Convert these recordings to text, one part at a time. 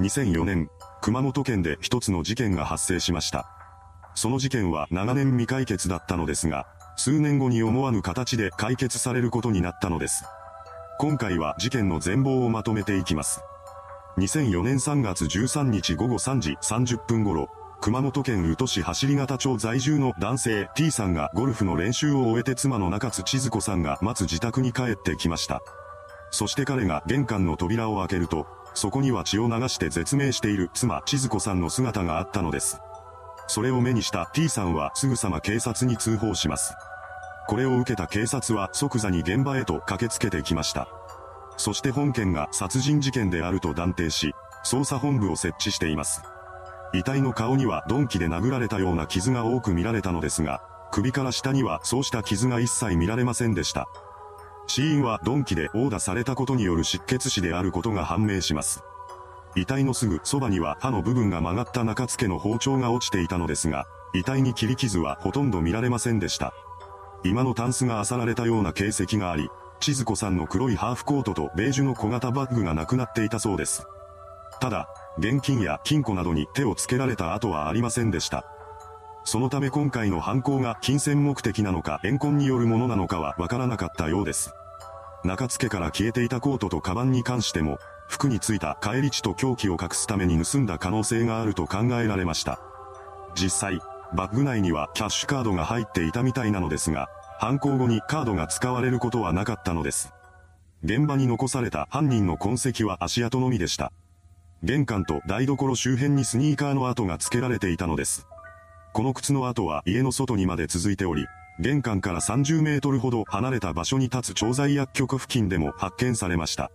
2004年、熊本県で一つの事件が発生しました。その事件は長年未解決だったのですが、数年後に思わぬ形で解決されることになったのです。今回は事件の全貌をまとめていきます。2004年3月13日午後3時30分頃、熊本県宇土市走方町在住の男性 T さんがゴルフの練習を終えて妻の中津千鶴子さんが待つ自宅に帰ってきました。そして彼が玄関の扉を開けると、そこには血を流して絶命している妻千鶴子さんの姿があったのです。それを目にした T さんはすぐさま警察に通報します。これを受けた警察は即座に現場へと駆けつけてきました。そして本件が殺人事件であると断定し、捜査本部を設置しています。遺体の顔には鈍器で殴られたような傷が多く見られたのですが、首から下にはそうした傷が一切見られませんでした。死因は鈍器で殴打されたことによる失血死であることが判明します。遺体のすぐそばには刃の部分が曲がった中付けの包丁が落ちていたのですが、遺体に切り傷はほとんど見られませんでした。今のタンスが漁られたような形跡があり、千鶴子さんの黒いハーフコートとベージュの小型バッグがなくなっていたそうです。ただ、現金や金庫などに手をつけられた跡はありませんでした。そのため今回の犯行が金銭目的なのか怨恨によるものなのかはわからなかったようです。中付から消えていたコートとカバンに関しても、服についた返り血と凶器を隠すために盗んだ可能性があると考えられました。実際、バッグ内にはキャッシュカードが入っていたみたいなのですが、犯行後にカードが使われることはなかったのです。現場に残された犯人の痕跡は足跡のみでした。玄関と台所周辺にスニーカーの跡が付けられていたのです。この靴の跡は家の外にまで続いており、玄関から30メートルほど離れた場所に立つ調剤薬局付近でも発見されました。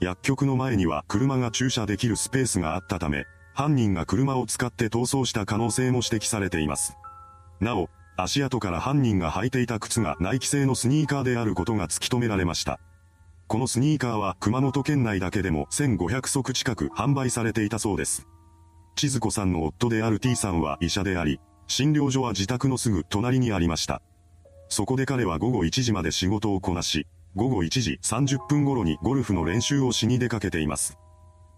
薬局の前には車が駐車できるスペースがあったため、犯人が車を使って逃走した可能性も指摘されています。なお、足跡から犯人が履いていた靴がナイキ製のスニーカーであることが突き止められました。このスニーカーは熊本県内だけでも1500足近く販売されていたそうです。千鶴子さんの夫である T さんは医者であり、診療所は自宅のすぐ隣にありました。そこで彼は午後1時まで仕事をこなし、午後1時30分頃にゴルフの練習をしに出かけています。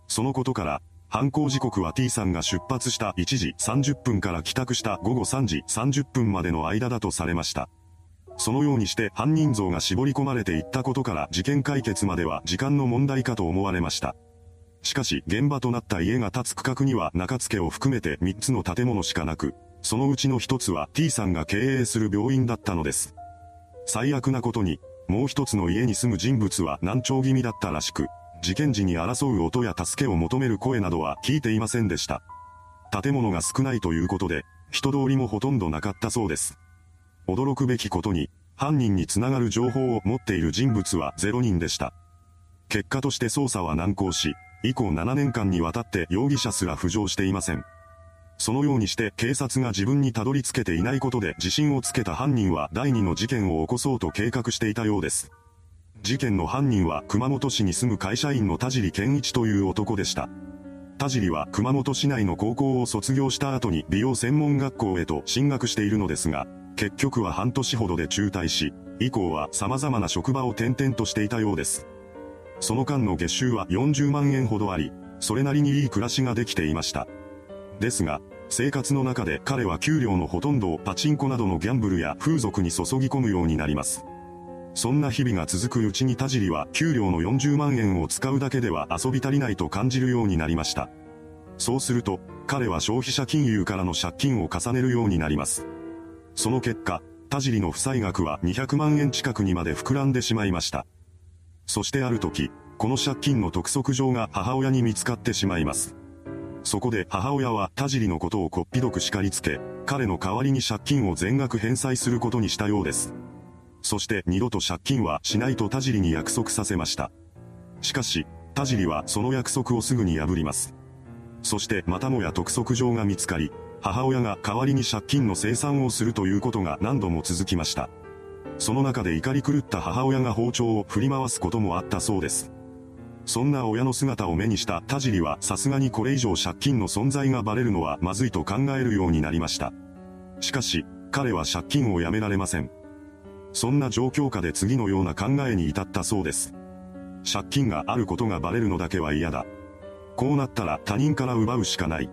そのことから、犯行時刻は T さんが出発した1時30分から帰宅した午後3時30分までの間だとされました。そのようにして犯人像が絞り込まれていったことから事件解決までは時間の問題かと思われました。しかし現場となった家が建つ区画には中付を含めて3つの建物しかなく、そのうちの1つは T さんが経営する病院だったのです。最悪なことに、もう一つの家に住む人物は難聴気味だったらしく、事件時に争う音や助けを求める声などは聞いていませんでした。建物が少ないということで、人通りもほとんどなかったそうです。驚くべきことに、犯人につながる情報を持っている人物は0人でした。結果として捜査は難航し、以降7年間にわたって容疑者すら浮上していません。そのようにして警察が自分にたどり着けていないことで自信をつけた犯人は第二の事件を起こそうと計画していたようです。事件の犯人は熊本市に住む会社員の田尻健一という男でした。田尻は熊本市内の高校を卒業した後に美容専門学校へと進学しているのですが、結局は半年ほどで中退し、以降は様々な職場を転々としていたようです。その間の月収は40万円ほどあり、それなりにいい暮らしができていました。ですが、生活の中で彼は給料のほとんどをパチンコなどのギャンブルや風俗に注ぎ込むようになります。そんな日々が続くうちに田尻は給料の40万円を使うだけでは遊び足りないと感じるようになりました。そうすると、彼は消費者金融からの借金を重ねるようになります。その結果、田尻の負債額は200万円近くにまで膨らんでしまいました。そしてある時、この借金の督促状が母親に見つかってしまいます。そこで母親は田尻のことをこっぴどく叱りつけ、彼の代わりに借金を全額返済することにしたようです。そして二度と借金はしないと田尻に約束させました。しかし、田尻はその約束をすぐに破ります。そしてまたもや督促状が見つかり、母親が代わりに借金の清算をするということが何度も続きました。その中で怒り狂った母親が包丁を振り回すこともあったそうです。そんな親の姿を目にした田尻はさすがにこれ以上借金の存在がバレるのはまずいと考えるようになりました。しかし、彼は借金をやめられません。そんな状況下で次のような考えに至ったそうです。借金があることがバレるのだけは嫌だ。こうなったら他人から奪うしかない。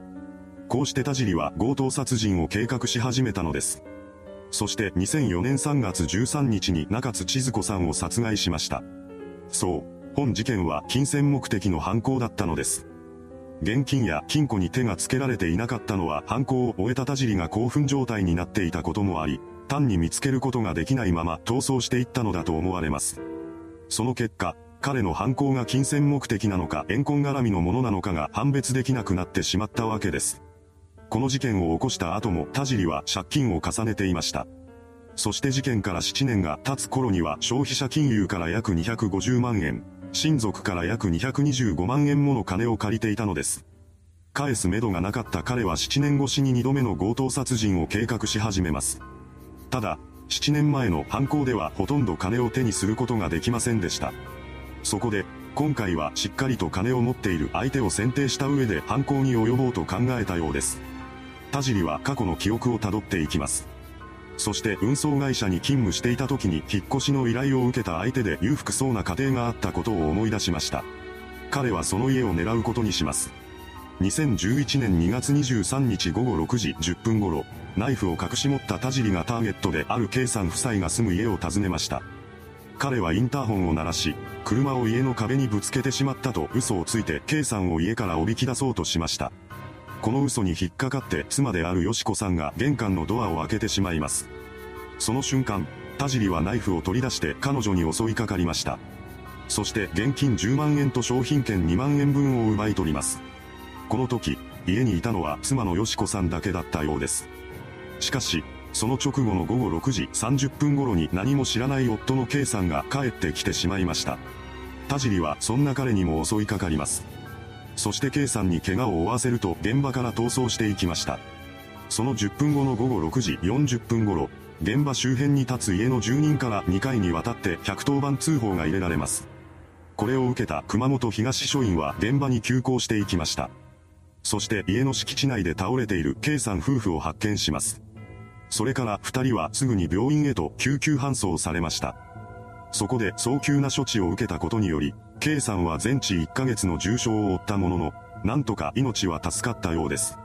こうして田尻は強盗殺人を計画し始めたのです。そして2004年3月13日に中津千鶴子さんを殺害しました。そう、本事件は金銭目的の犯行だったのです。現金や金庫に手がつけられていなかったのは犯行を終えた田尻が興奮状態になっていたこともあり、単に見つけることができないまま逃走していったのだと思われます。その結果、彼の犯行が金銭目的なのか怨恨絡みのものなのかが判別できなくなってしまったわけです。この事件を起こした後も田尻は借金を重ねていました。そして事件から7年が経つ頃には消費者金融から約250万円、親族から約225万円もの金を借りていたのです。返す目処がなかった彼は7年越しに2度目の強盗殺人を計画し始めます。ただ、7年前の犯行ではほとんど金を手にすることができませんでした。そこで、今回はしっかりと金を持っている相手を選定した上で犯行に及ぼうと考えたようです。田尻は過去の記憶をたどっていきます。そして運送会社に勤務していた時に引っ越しの依頼を受けた相手で裕福そうな家庭があったことを思い出しました。彼はその家を狙うことにします。2011年2月23日午後6時10分頃、ナイフを隠し持った田尻がターゲットである K さん夫妻が住む家を訪ねました。彼はインターホンを鳴らし、車を家の壁にぶつけてしまったと嘘をついて K さんを家からおびき出そうとしました。この嘘に引っかかって妻であるよしこさんが玄関のドアを開けてしまいます。その瞬間、田尻はナイフを取り出して彼女に襲いかかりました。そして現金10万円と商品券2万円分を奪い取ります。この時、家にいたのは妻のよしこさんだけだったようです。しかし、その直後の午後6時30分頃に何も知らない夫の K さんが帰ってきてしまいました。田尻はそんな彼にも襲いかかります。そして K さんに怪我を負わせると現場から逃走していきました。その10分後の午後6時40分頃、現場周辺に立つ家の住人から2回にわたって110番通報が入れられます。これを受けた熊本東署員は現場に急行していきました。そして家の敷地内で倒れている K さん夫婦を発見します。それから二人はすぐに病院へと救急搬送されました。そこで早急な処置を受けたことにより、K さんは全治1ヶ月の重傷を負ったものの、なんとか命は助かったようです。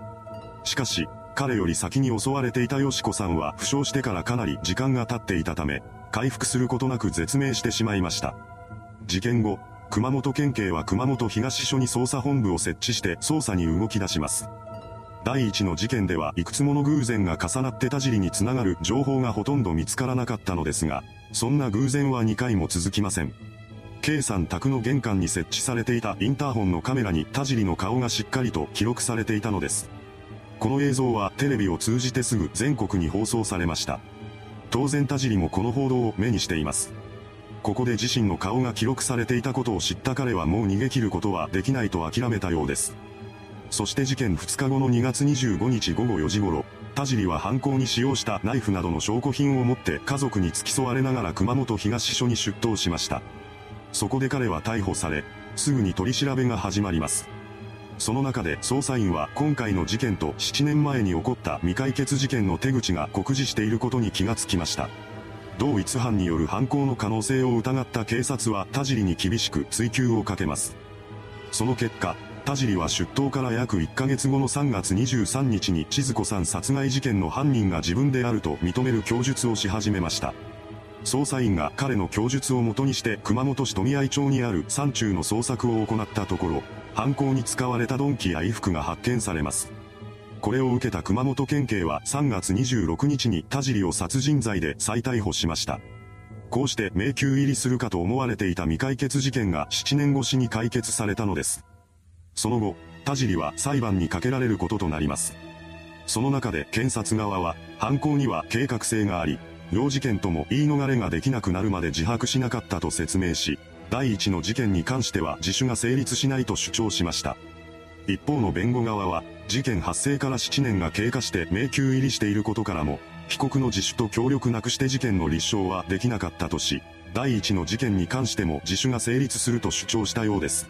しかし、彼より先に襲われていたよしこさんは負傷してからかなり時間が経っていたため、回復することなく絶命してしまいました。事件後、熊本県警は熊本東署に捜査本部を設置して捜査に動き出します。第一の事件ではいくつもの偶然が重なって田尻につながる情報がほとんど見つからなかったのですが、そんな偶然は2回も続きません。K さん宅の玄関に設置されていたインターホンのカメラに田尻の顔がしっかりと記録されていたのです。この映像はテレビを通じてすぐ全国に放送されました。当然田尻もこの報道を目にしています。ここで自身の顔が記録されていたことを知った彼はもう逃げ切ることはできないと諦めたようです。そして事件2日後の2月25日午後4時頃、田尻は犯行に使用したナイフなどの証拠品を持って家族に付き添われながら熊本東署に出頭しました。そこで彼は逮捕され、すぐに取り調べが始まります。その中で捜査員は今回の事件と7年前に起こった未解決事件の手口が酷似していることに気がつきました。同一犯による犯行の可能性を疑った警察は田尻に厳しく追及をかけます。その結果、田尻は出頭から約1ヶ月後の3月23日に千鶴子さん殺害事件の犯人が自分であると認める供述をし始めました。捜査員が彼の供述をもとにして熊本市富合町にある山中の捜索を行ったところ、犯行に使われた鈍器や衣服が発見されます。これを受けた熊本県警は3月26日に田尻を殺人罪で再逮捕しました。こうして迷宮入りするかと思われていた未解決事件が7年越しに解決されたのです。その後、田尻は裁判にかけられることとなります。その中で検察側は、犯行には計画性があり、両事件とも言い逃れができなくなるまで自白しなかったと説明し、第一の事件に関しては自首が成立しないと主張しました。一方の弁護側は、事件発生から7年が経過して迷宮入りしていることからも、被告の自首と協力なくして事件の立証はできなかったとし、第一の事件に関しても自首が成立すると主張したようです。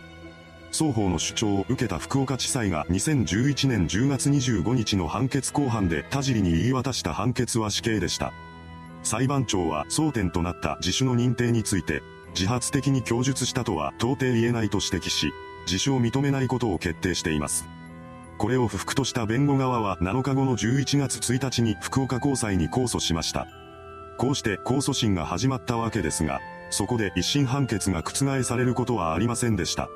双方の主張を受けた福岡地裁が2011年10月25日の判決公判で田尻に言い渡した判決は死刑でした。裁判長は争点となった自首の認定について、自発的に供述したとは到底言えないと指摘し、自首を認めないことを決定しています。これを不服とした弁護側は7日後の11月1日に福岡高裁に控訴しました。こうして控訴審が始まったわけですが、そこで一審判決が覆されることはありませんでした。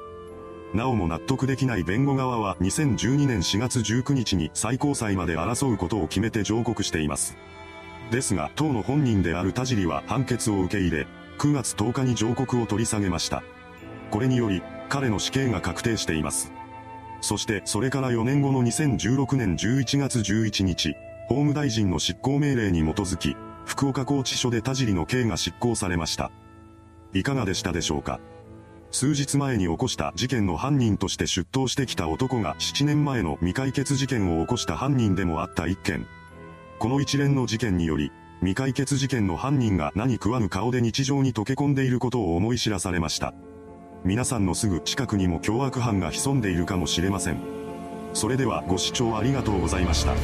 なおも納得できない弁護側は2012年4月19日に最高裁まで争うことを決めて上告しています。ですが、当の本人である田尻は判決を受け入れ、9月10日に上告を取り下げました。これにより、彼の死刑が確定しています。そしてそれから4年後の2016年11月11日、法務大臣の執行命令に基づき、福岡拘置所で田尻の刑が執行されました。いかがでしたでしょうか数日前に起こした事件の犯人として出頭してきた男が7年前の未解決事件を起こした犯人でもあった一件。この一連の事件により、未解決事件の犯人が何食わぬ顔で日常に溶け込んでいることを思い知らされました。皆さんのすぐ近くにも凶悪犯が潜んでいるかもしれません。それではご視聴ありがとうございました。